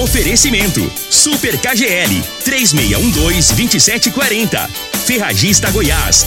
Oferecimento: Super KGL 3612-2740. Ferragista Goiás,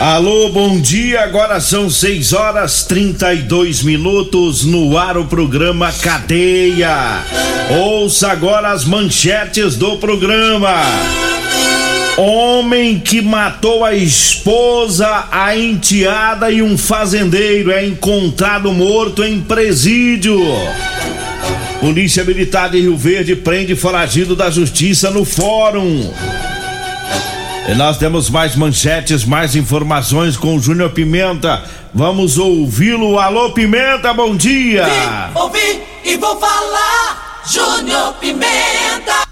Alô, bom dia. Agora são 6 horas 32 minutos no ar o programa Cadeia. Ouça agora as manchetes do programa. Homem que matou a esposa, a enteada e um fazendeiro é encontrado morto em presídio. Polícia Militar de Rio Verde prende foragido da Justiça no Fórum. E nós temos mais manchetes, mais informações com o Júnior Pimenta. Vamos ouvi-lo. Alô, Pimenta, bom dia! Vim, ouvi e vou falar, Júnior Pimenta!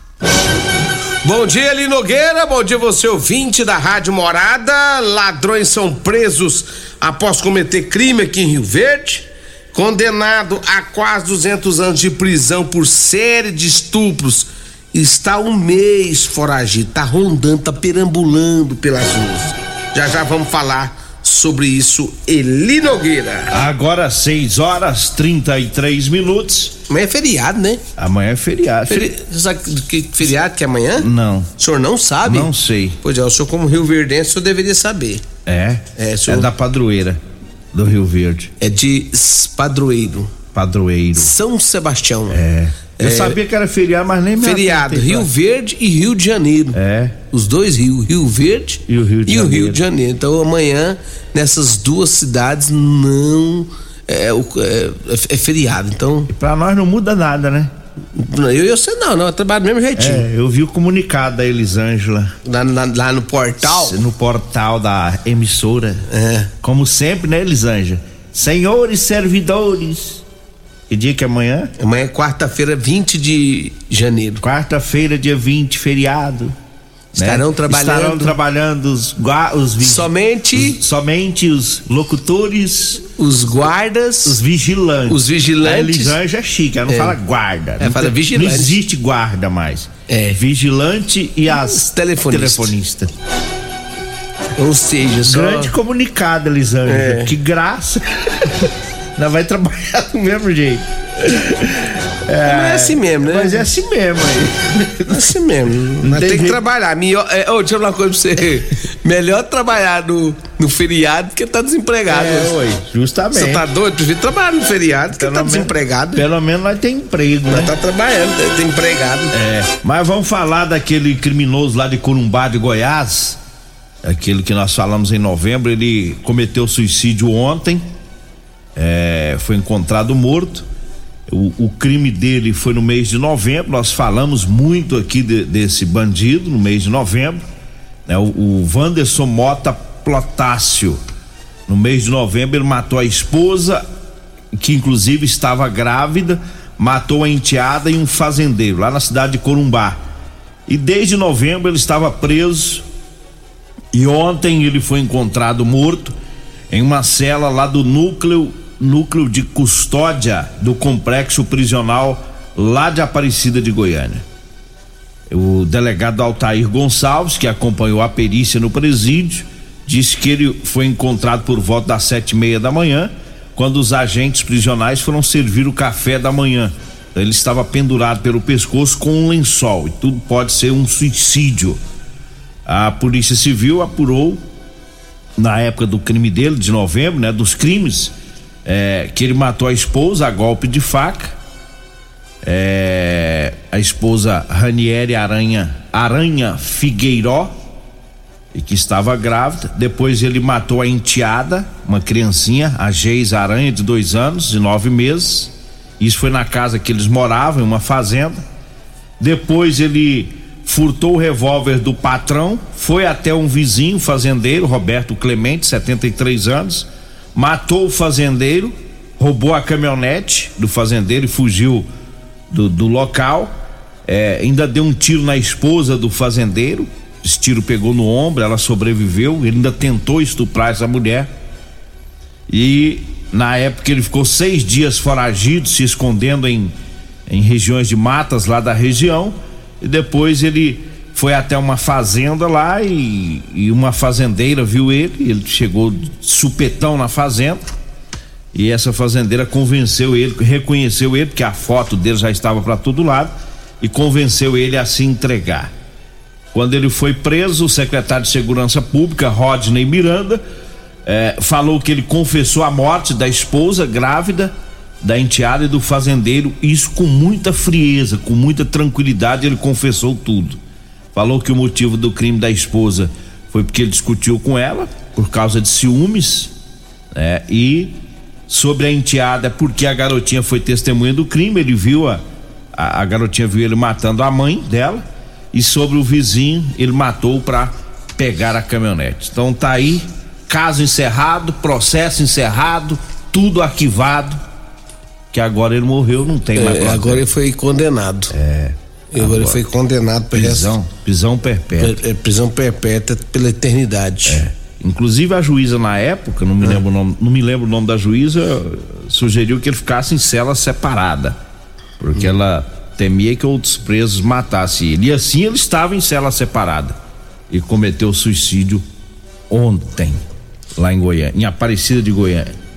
Bom dia, Eli Nogueira. Bom dia, você ouvinte da Rádio Morada. Ladrões são presos após cometer crime aqui em Rio Verde. Condenado a quase 200 anos de prisão por série de estupros está um mês foragido, tá rondando, tá perambulando pelas ruas. Já já vamos falar sobre isso, Eli Nogueira. Agora 6 horas 33 minutos. Amanhã é feriado, né? Amanhã é feriado. Feri... Você sabe que feriado que é amanhã? Não. O senhor não sabe? Não sei. Pois é, o senhor como Rio Verdense, o senhor deveria saber. É? É, senhor... é da padroeira do Rio Verde. É de padroeiro. Padroeiro. São Sebastião. É. Eu é, sabia que era feriado, mas nem me Feriado, Rio Verde e Rio de Janeiro. É. Os dois rios, Rio Verde e o Rio de, Janeiro. Rio de Janeiro. Então amanhã, nessas duas cidades, não. É, é, é feriado. Então. E pra nós não muda nada, né? Eu e você não, não, eu trabalho do mesmo jeitinho. É, eu vi o comunicado da Elisângela. Lá, lá, lá, no portal? No portal da emissora. É. Como sempre, né, Elisângela? Senhores servidores que dia que é amanhã? Amanhã é quarta-feira, 20 de janeiro. Quarta-feira, dia 20, feriado. Estarão né? trabalhando. Estarão trabalhando os, os somente os, somente os locutores, os guardas, os vigilantes. Os vigilantes. A Elisângela é chique, ela não é. fala guarda. Ela fala vigilante. Não existe guarda mais. É. Vigilante e as telefonistas. telefonistas. Ou seja, só... grande comunicado, Elisângela. É. Que graça. Nós vai trabalhar do mesmo jeito. É, não é assim mesmo, né? Mas é assim mesmo aí. É assim mesmo. Nós tem, tem que trabalhar. Melhor, é, oh, deixa eu falar uma coisa pra você. Melhor trabalhar no, no feriado que tá desempregado. É, oi, justamente. Você tá doido? Prefiro trabalhar no feriado que pelo tá desempregado. Pelo menos nós tem emprego, nós né? tá trabalhando, tem empregado. É, mas vamos falar daquele criminoso lá de Corumbá de Goiás. Aquele que nós falamos em novembro, ele cometeu suicídio ontem é, foi encontrado morto. O, o, crime dele foi no mês de novembro. Nós falamos muito aqui de, desse bandido no mês de novembro. Né? O, o Wanderson Mota Plotácio. No mês de novembro, ele matou a esposa, que inclusive estava grávida, matou a enteada e um fazendeiro lá na cidade de Corumbá. E desde novembro ele estava preso. E ontem ele foi encontrado morto em uma cela lá do núcleo núcleo de custódia do complexo prisional lá de Aparecida de Goiânia. O delegado Altair Gonçalves, que acompanhou a perícia no presídio, disse que ele foi encontrado por volta das sete e meia da manhã, quando os agentes prisionais foram servir o café da manhã. Ele estava pendurado pelo pescoço com um lençol e tudo pode ser um suicídio. A Polícia Civil apurou na época do crime dele, de novembro, né, dos crimes, é, que ele matou a esposa a golpe de faca. É, a esposa Ranieri Aranha Aranha Figueiró e que estava grávida. Depois ele matou a enteada, uma criancinha, a Geis Aranha, de dois anos e nove meses. Isso foi na casa que eles moravam, em uma fazenda. Depois ele furtou o revólver do patrão, foi até um vizinho fazendeiro, Roberto Clemente, 73 anos, matou o fazendeiro, roubou a caminhonete do fazendeiro e fugiu do, do local. É, ainda deu um tiro na esposa do fazendeiro. Esse tiro pegou no ombro, ela sobreviveu. Ele ainda tentou estuprar essa mulher. E na época ele ficou seis dias foragido, se escondendo em, em regiões de matas lá da região. E depois ele foi até uma fazenda lá e, e uma fazendeira viu ele. Ele chegou supetão na fazenda. E essa fazendeira convenceu ele, reconheceu ele, porque a foto dele já estava para todo lado, e convenceu ele a se entregar. Quando ele foi preso, o secretário de Segurança Pública, Rodney Miranda, eh, falou que ele confessou a morte da esposa grávida, da enteada e do fazendeiro, isso com muita frieza, com muita tranquilidade, ele confessou tudo. Falou que o motivo do crime da esposa foi porque ele discutiu com ela, por causa de ciúmes, né? E sobre a enteada, porque a garotinha foi testemunha do crime, ele viu a, a, a garotinha viu ele matando a mãe dela e sobre o vizinho, ele matou para pegar a caminhonete. Então tá aí, caso encerrado, processo encerrado, tudo arquivado, que agora ele morreu, não tem mais. É, agora ele foi condenado. É. Agora, agora ele foi condenado por prisão, prisão perpétua. É, prisão perpétua pela eternidade. É. Inclusive a juíza na época, não me é. lembro o nome, não me lembro o nome da juíza, sugeriu que ele ficasse em cela separada, porque hum. ela temia que outros presos matassem ele. E assim ele estava em cela separada e cometeu suicídio ontem, lá em Goiânia, em Aparecida de Goiânia.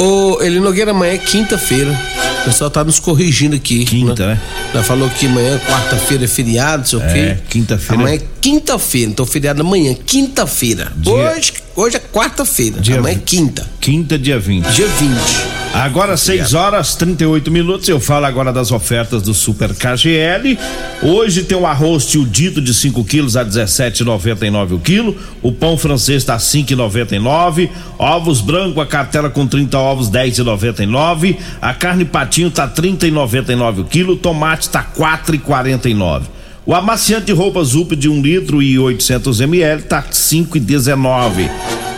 Ô, Eli Nogueira, amanhã é quinta-feira. O pessoal tá nos corrigindo aqui. Quinta, né? Já falou que amanhã, quarta-feira, é feriado, sei o é, quê. Quinta-feira. Amanhã é quinta-feira, então feriado amanhã, quinta-feira. Hoje, hoje é quarta-feira. Amanhã é quinta. Quinta, dia 20. Dia 20. Agora 6 horas 38 minutos. Eu falo agora das ofertas do Super KGL. Hoje tem o arroz tio dito de 5 quilos a 17,99 o quilo. O pão francês está 5,99. Ovos branco a cartela com 30 ovos 10,99. A carne patinho tá 30,99 o quilo. O tomate tá 4,49. O amaciante de roupas UP de 1 um litro e 800 ml tá 5,19.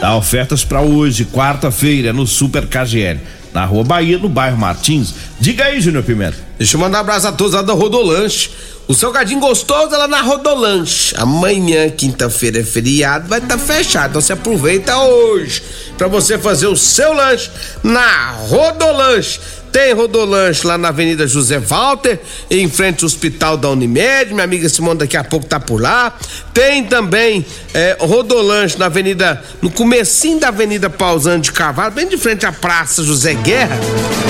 Dá ofertas para hoje, quarta-feira, no Super KGL na Rua Bahia, no bairro Martins. Diga aí, Júnior Pimenta. Deixa eu mandar um abraço a todos lá da Rodolanche. O salgadinho gostoso lá na Rodolanche. Amanhã, quinta-feira, é feriado, vai estar tá fechado. Então você aproveita hoje para você fazer o seu lanche na Rodolanche. Tem Rodolanche lá na Avenida José Walter, em frente ao Hospital da Unimed. Minha amiga Simone daqui a pouco tá por lá. Tem também é, Rodolanche na Avenida, no comecinho da Avenida Pausando de Cavalo, bem de frente à Praça José Guerra,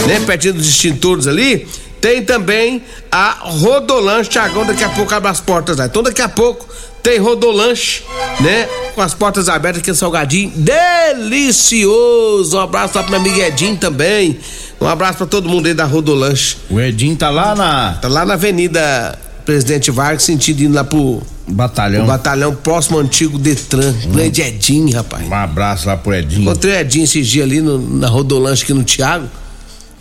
né? Pertinho dos extintores ali. Tem também a Rodolanche, Tiagão, daqui a pouco abre as portas lá. Então daqui a pouco tem Rodolanche, né? Com as portas abertas, aquele salgadinho delicioso. Um abraço lá pro meu amigo Edinho também. Um abraço para todo mundo aí da Rodolanche. O Edinho tá lá na. Tá lá na Avenida Presidente Vargas, sentido indo lá pro. Batalhão. O batalhão próximo antigo Detran. Hum. Grande Edinho, rapaz. Um abraço lá pro Edinho. Encontrei o Edinho esses dias ali no, na Rodolanche aqui no Thiago.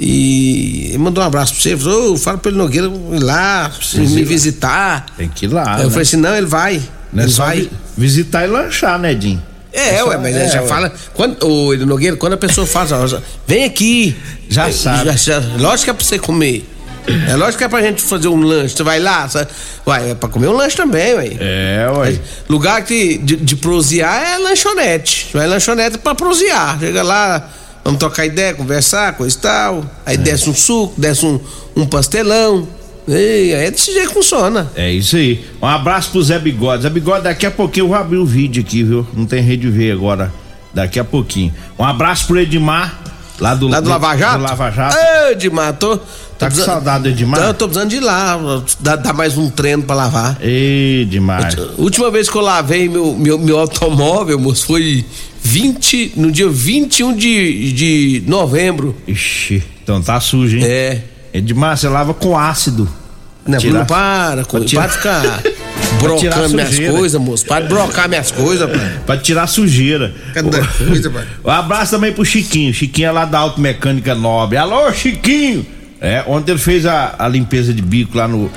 E mandou um abraço pra você. Falou, oh, fala pra ele Nogueira ir lá, me visitar. Tem que ir lá. Aí né? eu falei assim: não, ele vai. Não é ele vai. visitar e lanchar, né, Edinho? É, é ué, mas é, já ué. fala. Quando, o Ele Nogueira, quando a pessoa faz, ó, vem aqui. Já é, sabe. Já, já, lógico que é pra você comer. É lógico que é pra gente fazer um lanche. Você vai lá, sabe? Uai, é pra comer um lanche também, ué. É, ué. Lugar que, de, de prosear é lanchonete. Vai lanchonete pra prosear. Chega lá, vamos trocar ideia, conversar, coisa e tal. Aí é. desce um suco, desce um, um pastelão. Ei, é desse jeito que funciona. É isso aí. Um abraço pro Zé Bigode. Zé Bigode, daqui a pouquinho eu vou abrir o vídeo aqui, viu? Não tem rede ver agora. Daqui a pouquinho. Um abraço pro Edmar, lá do, lá do, do Lava Jato. Do Lava Jato. Ei, Edmar, tô. Tá com saudade do Edmar? Tô, tô precisando de ir lá. Dá, dá mais um treino pra lavar. Ei, Edmar. Última vez que eu lavei meu, meu, meu automóvel, moço, foi 20, no dia 21 de, de novembro. Ixi, então tá sujo, hein? É. Edmar, você lava com ácido. Não, tirar, não para, com, para ficar Brocando minhas coisas, moço. Para de brocar minhas coisas, pai. Pra tirar sujeira. Cada coisa, pai. Um abraço também pro Chiquinho. Chiquinho é lá da Automecânica Nobre. Alô, Chiquinho! É, ontem ele fez a, a limpeza de bico lá no,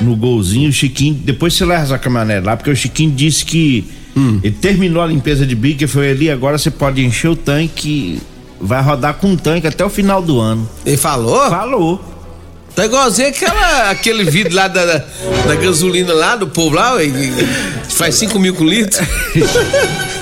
no golzinho. O Chiquinho, depois você leva essa caminhonete lá, porque o Chiquinho disse que ele terminou a limpeza de bico e foi ali. Agora você pode encher o tanque. Vai rodar com um tanque até o final do ano. Ele falou? Falou. Tá igualzinho aquela, aquele vídeo lá da, da, da gasolina lá, do povo lá, ué, faz 5 mil com litro.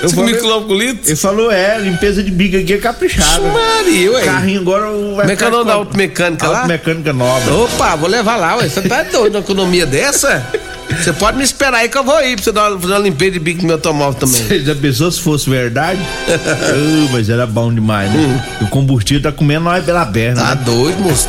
5 mil quilômetros com litro. Ele falou, é, limpeza de bico aqui é caprichada. Maria, ué. Carrinho agora vai Como é que é o nome da automecânica lá? Automecânica Nobre. Opa, vou levar lá, ué. Você tá doido numa economia dessa? Você pode me esperar aí que eu vou ir pra você dar uma, fazer uma limpeza de bico no meu automóvel também. Você já pensou se fosse verdade? Ah, mas era bom demais, né? O combustível tá comendo nós pela perna. Hum. Tá né? doido, moço.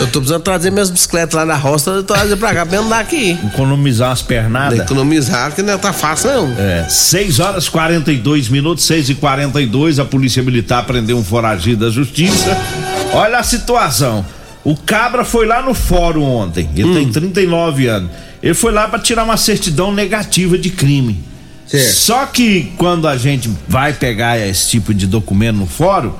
Eu tô precisando trazer minhas bicicletas lá na roça, eu tô trazer pra cá pra andar aqui. Economizar umas pernadas. Economizar, que não tá fácil, não. É, 6 horas 42 minutos, 6 e 42 a Polícia Militar prendeu um foragido da Justiça. Olha a situação. O Cabra foi lá no fórum ontem. Ele tem 39 anos. Ele foi lá para tirar uma certidão negativa de crime. Certo. Só que quando a gente vai pegar esse tipo de documento no fórum,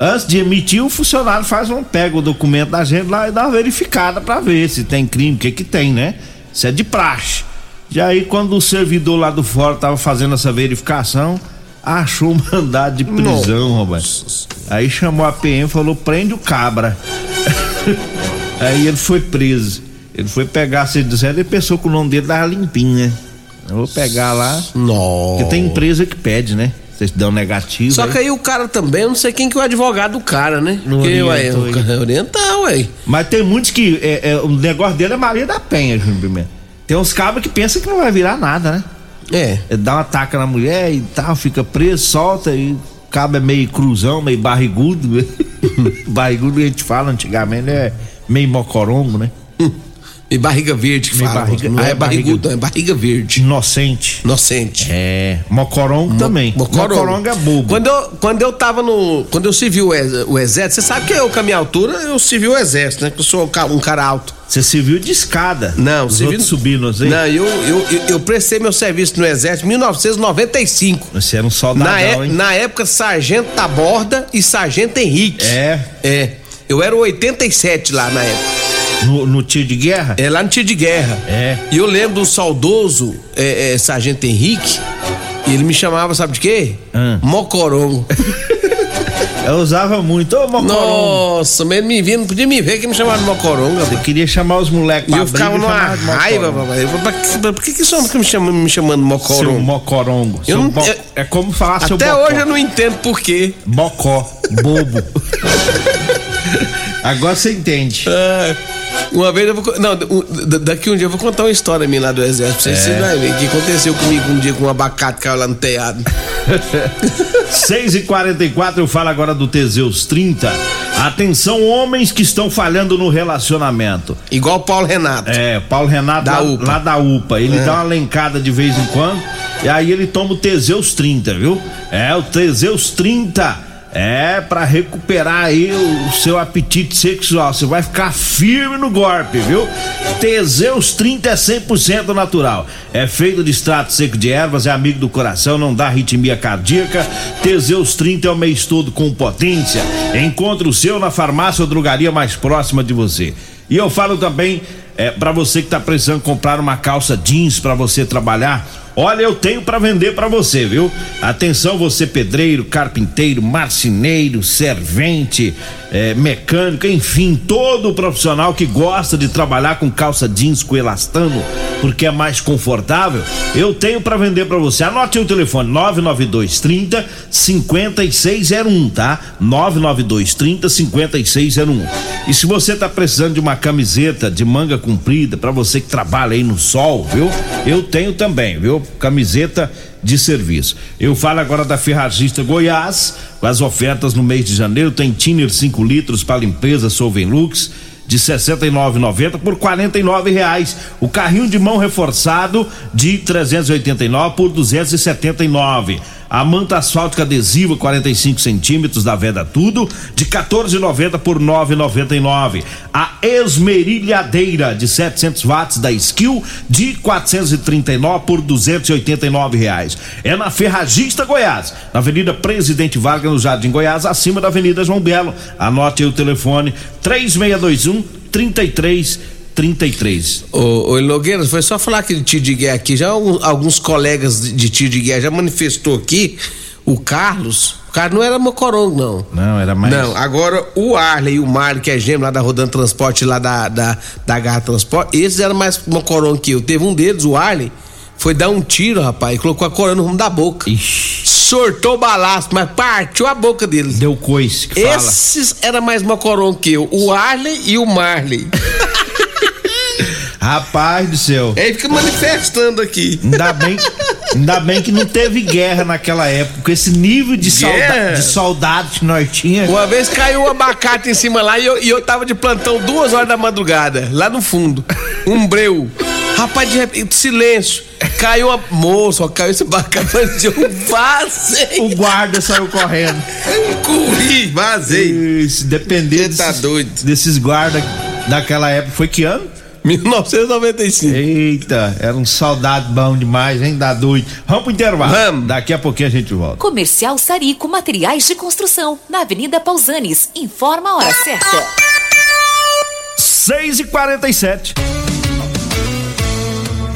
antes de emitir, o funcionário faz um pega o documento da gente lá e dá uma verificada para ver se tem crime, o que que tem, né? Isso é de praxe. E aí quando o servidor lá do fórum tava fazendo essa verificação, achou um mandado de prisão, Roberto. Aí chamou a PM e falou: "Prende o cabra". aí ele foi preso. Ele foi pegar a certidão e pensou que o nome dele tava limpinho, né? Eu vou pegar lá. Nossa. Porque tem empresa que pede, né? Certidão negativa. Só que aí o cara também, eu não sei quem que é o advogado do cara, né? Não Porque, ué, o é orientar, ué. Mas tem muitos que. é, é, o negócio dele é Maria da Penha, Júnior Pimenta. Tem uns cabos que pensam que não vai virar nada, né? É. Ele dá uma taca na mulher e tal, fica preso, solta e o cabo é meio cruzão, meio barrigudo. barrigudo a gente fala antigamente, é meio mocorongo, né? E barriga verde que fala. barriga- não ah, é é barriga- barrigudo, não, é barriga verde. Inocente. Inocente. É. Mocorongo também. Mocorongo é bobo. Quando eu, quando eu tava no. Quando eu servi o, ex- o exército, você sabe que eu, com a minha altura, eu servi o exército, né? Que eu sou um ca- cara alto. Você se viu de escada. Não, Os servi- outros subindo, assim. Não, eu, eu, eu, eu prestei meu serviço no exército em 1995. Você era um soldadão, Na, é- hein? na época, Sargento Taborda e Sargento Henrique. É. É. Eu era o 87 lá na época. No, no tiro de guerra? É lá no tiro de guerra. É. E eu lembro do saudoso é, é, Sargento Henrique. E ele me chamava, sabe de quê? Hum. Mocorongo. Eu usava muito. Ô, Mocorongo. Nossa, mas ele me via, não podia me ver que me chamava de Mocorongo. Eu queria chamar os moleques E pra eu ficava numa raiva, Mocorongo. papai. Pra que- pra- Por que que são me chamando, me chamando de Seu Mocorongo? mocorongo. Seu Eu não- eu- É como falar seu Até hoje eu não entendo por quê. Bocó, bobo. Agora você entende. Ah, uma vez eu vou. Não, da- daqui um dia eu vou contar uma história minha lá do exército. Pra vocês É. vão ver o que aconteceu comigo um dia com um abacate caiu lá no telhado. 6 e 44 eu falo agora do Teseus 30. Atenção, homens que estão falhando no relacionamento. Igual o Paulo Renato. É, Paulo Renato Da lá, UPA. lá da UPA. Ele dá uma lencada de vez em quando. E aí ele toma o Teseus 30, viu? É, o Teseus 30. É, pra recuperar aí o seu apetite sexual. Você vai ficar firme no golpe, viu? Teseus 30 é 100% natural. É feito de extrato seco de ervas, é amigo do coração, não dá arritmia cardíaca. Teseus 30 é o mês todo com potência. Encontre o seu na farmácia ou drogaria mais próxima de você. E eu falo também é, para você que tá precisando comprar uma calça jeans para você trabalhar. Olha, eu tenho para vender para você, viu? Atenção, você pedreiro, carpinteiro, marceneiro, servente, é, mecânico, enfim, todo profissional que gosta de trabalhar com calça jeans com elastano, porque é mais confortável. Eu tenho para vender para você. Anote o telefone 99230 5601, tá? 99230 5601. E se você tá precisando de uma camiseta de manga comprida para você que trabalha aí no sol, viu? Eu tenho também, viu? Camiseta de serviço. Eu falo agora da Ferragista Goiás, com as ofertas no mês de janeiro, tem Tiner 5 litros para limpeza Solvenlux de 69,90 por 49 reais. O carrinho de mão reforçado de 389 por 279. A manta asfáltica adesiva 45 centímetros da Veda Tudo de 14,90 por 9,99. A esmerilhadeira de 700 watts da Skill de 439 por 289 reais. É na Ferragista Goiás, na Avenida Presidente Vargas no Jardim Goiás, acima da Avenida João Belo. Anote aí o telefone 3621 33 33. Ô, ô Nogueira, foi só falar que de tiro de guerra aqui. Já alguns, alguns colegas de, de tiro de guerra já manifestou aqui. O Carlos, o cara não era mocorongo, não. Não, era mais. Não, agora o Arley e o Mário, que é gêmeo lá da Rodando Transporte, lá da, da, da Garra Transporte, esses eram mais mocorongo que eu. Teve um deles, o Arley, foi dar um tiro, rapaz, e colocou a coroa no rumo da boca. Ixi, Sortou o balaço, mas partiu a boca dele. deu coice que fala. Esses era mais mocorongo que eu, o Arley e o Marley. Rapaz do céu. Aí fica manifestando aqui. Ainda bem, ainda bem que não teve guerra naquela época, com esse nível de, solda, de soldados que nós tínhamos. Uma vez caiu um abacate em cima lá e eu, e eu tava de plantão duas horas da madrugada, lá no fundo. Um breu. Rapaz, de repente, silêncio. Caiu a. Moço, ó, caiu esse abacate, mas eu vazei. O guarda saiu correndo. Corri, vazei. Se depender tá desses, doido. desses guardas daquela época, foi que ano? 1995. Eita, era um soldado bom demais, hein? Dá doido. Vamos pro intervalo. Vamos. Daqui a pouquinho a gente volta. Comercial Sarico Materiais de Construção, na Avenida Pausanes. Informa a hora certa. 6 e 47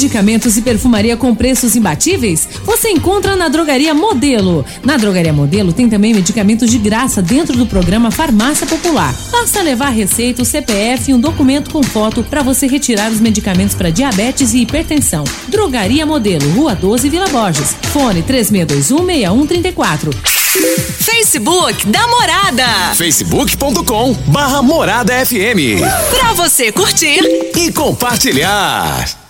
Medicamentos e perfumaria com preços imbatíveis? Você encontra na Drogaria Modelo. Na Drogaria Modelo tem também medicamentos de graça dentro do programa Farmácia Popular. Basta levar receita, o CPF e um documento com foto para você retirar os medicamentos para diabetes e hipertensão. Drogaria Modelo, Rua 12, Vila Borges. Fone 36216134. Facebook da Morada. facebook.com barra Morada FM Pra você curtir e compartilhar.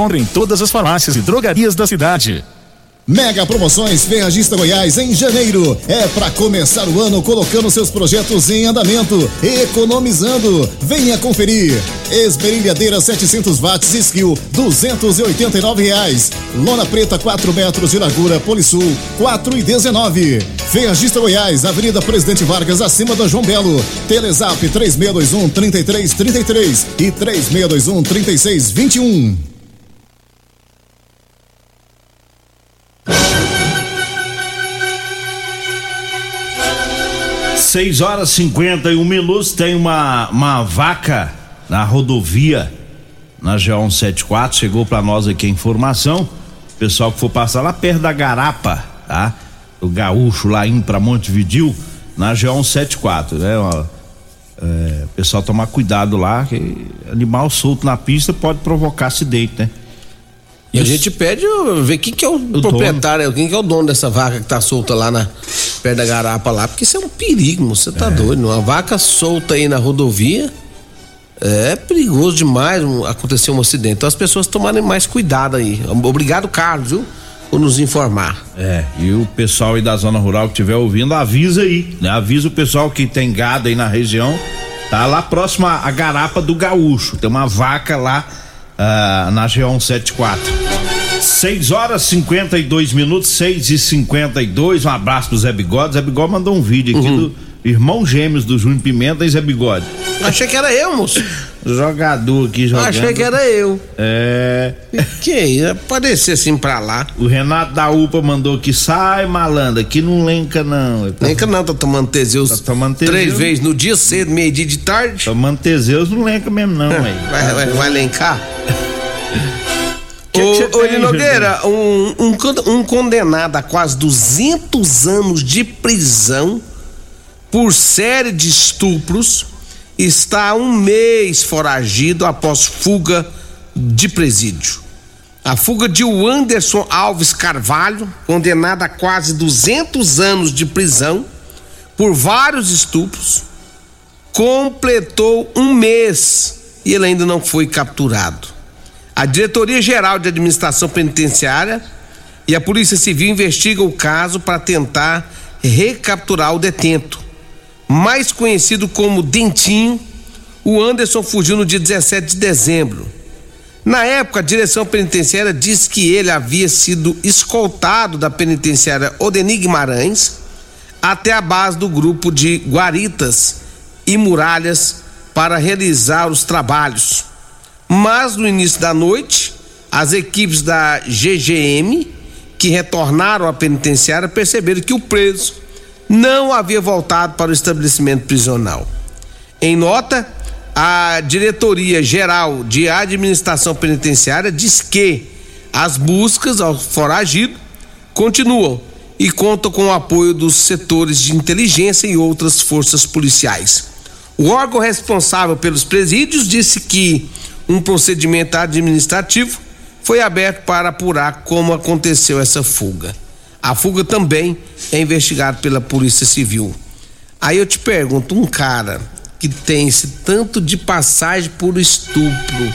em todas as farmácias e drogarias da cidade. Mega promoções Ferragista Goiás em janeiro. É para começar o ano colocando seus projetos em andamento, economizando. Venha conferir. Esmerilhadeira 700 watts Skill, 289 reais. Lona preta 4 metros de largura Polisul, 4 e 19. Ferragista Goiás, Avenida Presidente Vargas, acima da João Belo. Telezap 3621 3333 e 3621 3621. 6 horas e 51 minutos. Tem uma, uma vaca na rodovia, na G174. Chegou para nós aqui a informação. Pessoal que for passar lá perto da Garapa, tá? O gaúcho lá indo para Montevidil, na G174, né? Ó, é, pessoal tomar cuidado lá, que animal solto na pista pode provocar acidente, né? E a gente pede ver quem que é o, o proprietário, dono. quem que é o dono dessa vaca que tá solta lá na perto da garapa lá, porque isso é um perigo, você tá é. doido. Uma vaca solta aí na rodovia é perigoso demais acontecer um acidente. Então as pessoas tomarem mais cuidado aí. Obrigado, Carlos, viu? Por nos informar. É, e o pessoal aí da zona rural que estiver ouvindo, avisa aí, né? Avisa o pessoal que tem gado aí na região. Tá lá próximo à garapa do gaúcho. Tem uma vaca lá uh, na G174. 6 horas 52 minutos, 6 e 52 Um abraço pro Zé Bigode. Zé Bigode mandou um vídeo aqui uhum. do irmão gêmeos do Júnior Pimenta e Zé Bigode. Achei que era eu, moço. Jogador aqui jogando. Achei que era eu. É. Que ia aparecer assim pra lá. O Renato da UPA mandou que sai, malandra, que não lenca não. Tá... Lenca não, tá tomando Teseus. Tá tomando Teseus. Três vezes no dia cedo, meio dia de tarde. Tomando Teseus não lenca mesmo não, vai, vai, vai lencar? Ô, ô Nogueira, um, um, um condenado a quase 200 anos de prisão por série de estupros está há um mês foragido após fuga de presídio. A fuga de Anderson Alves Carvalho, condenado a quase 200 anos de prisão por vários estupros, completou um mês e ele ainda não foi capturado. A Diretoria Geral de Administração Penitenciária e a Polícia Civil investigam o caso para tentar recapturar o detento mais conhecido como Dentinho, o Anderson fugiu no dia 17 de dezembro. Na época, a direção penitenciária disse que ele havia sido escoltado da penitenciária Odeni Guimarães até a base do grupo de guaritas e muralhas para realizar os trabalhos. Mas no início da noite, as equipes da GGM que retornaram à penitenciária perceberam que o preso não havia voltado para o estabelecimento prisional. Em nota, a Diretoria Geral de Administração Penitenciária diz que as buscas ao foragido continuam e contam com o apoio dos setores de inteligência e outras forças policiais. O órgão responsável pelos presídios disse que um procedimento administrativo foi aberto para apurar como aconteceu essa fuga. A fuga também é investigada pela Polícia Civil. Aí eu te pergunto, um cara que tem esse tanto de passagem por estupro,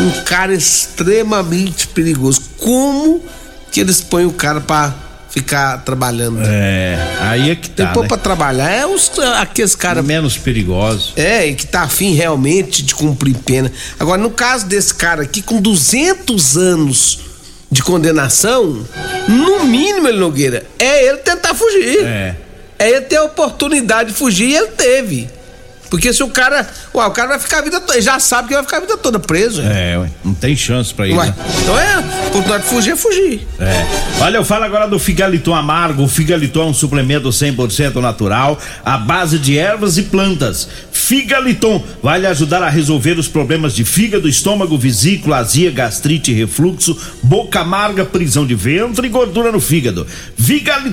um cara extremamente perigoso, como que eles põem o cara para ficar trabalhando? É, aí é que tá. Depois né? pra trabalhar é os, aqueles caras. Menos perigosos. É, e que tá afim realmente de cumprir pena. Agora, no caso desse cara aqui, com 200 anos de condenação, no mínimo, ele Nogueira, é ele tentar fugir. É. É ele ter a oportunidade de fugir e ele teve. Porque se o cara. Ué, o cara vai ficar a vida toda. Ele já sabe que vai ficar a vida toda preso. É, ué, não tem chance pra ele. Ué, né? Então é, oportunidade de fugir é fugir. É. Olha, eu falo agora do Figaliton Amargo. O Figaliton é um suplemento 100% natural, à base de ervas e plantas. Figaliton vai lhe ajudar a resolver os problemas de fígado, estômago, vesícula, azia, gastrite, refluxo, boca amarga, prisão de ventre e gordura no fígado.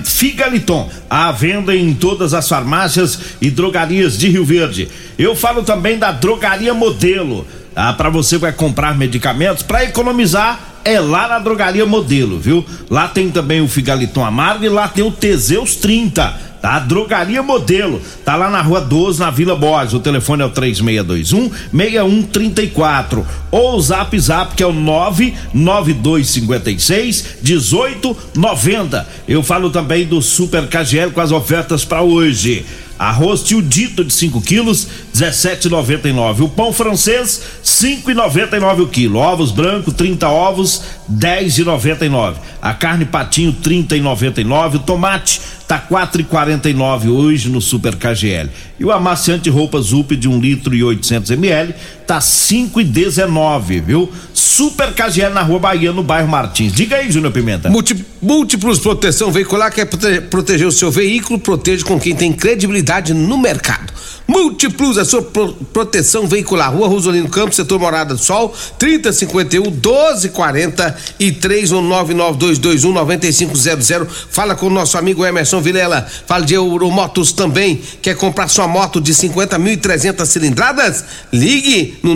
Figaliton, à venda em todas as farmácias e drogarias de Rio Verde. Eu falo também da Drogaria Modelo. Ah, para você vai comprar medicamentos para economizar é lá na Drogaria Modelo, viu? Lá tem também o Figaliton Amargo e lá tem o Teseus 30 tá? Drogaria Modelo, tá lá na rua 12, na Vila Borges. O telefone é o 3621 6134. Ou o Zap Zap, que é o 99256 1890. Eu falo também do Super KGL com as ofertas para hoje. Arroz tio dito de 5 quilos, 17,99. O pão francês, 5,99 o quilo. Ovos brancos, 30 ovos, 10,99. A carne patinho, 30,99. O tomate tá 4,49 hoje no Super KGL. E o amaciante roupas UP de 1 litro e 800 ml tá 5,19, viu? Super KGL na Rua Bahia, no bairro Martins. Diga aí, Júnior Pimenta. Multi, múltiplos proteção veicular quer prote- proteger o seu veículo, proteja com quem tem credibilidade no mercado. Múltiplos, a sua pro- proteção veicular. Rua Rosolino Campos, setor Morada do Sol, 3051 1240 e 3199221 9500. Fala com o nosso amigo Emerson Vilela. Fala de Euromotos também. Quer comprar sua moto de 50.300 cilindradas? Ligue no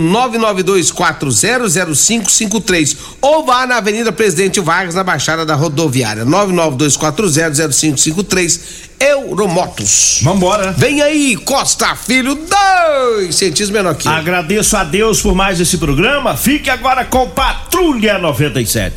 992400553 ou vá na Avenida Presidente Vargas, na Baixada da Rodoviária. 992400553 Euromotos. Vambora. Vem aí, Costa Filho, dois centímetros menor eu. Agradeço a Deus por mais esse programa. Fique agora com Patrulha 97.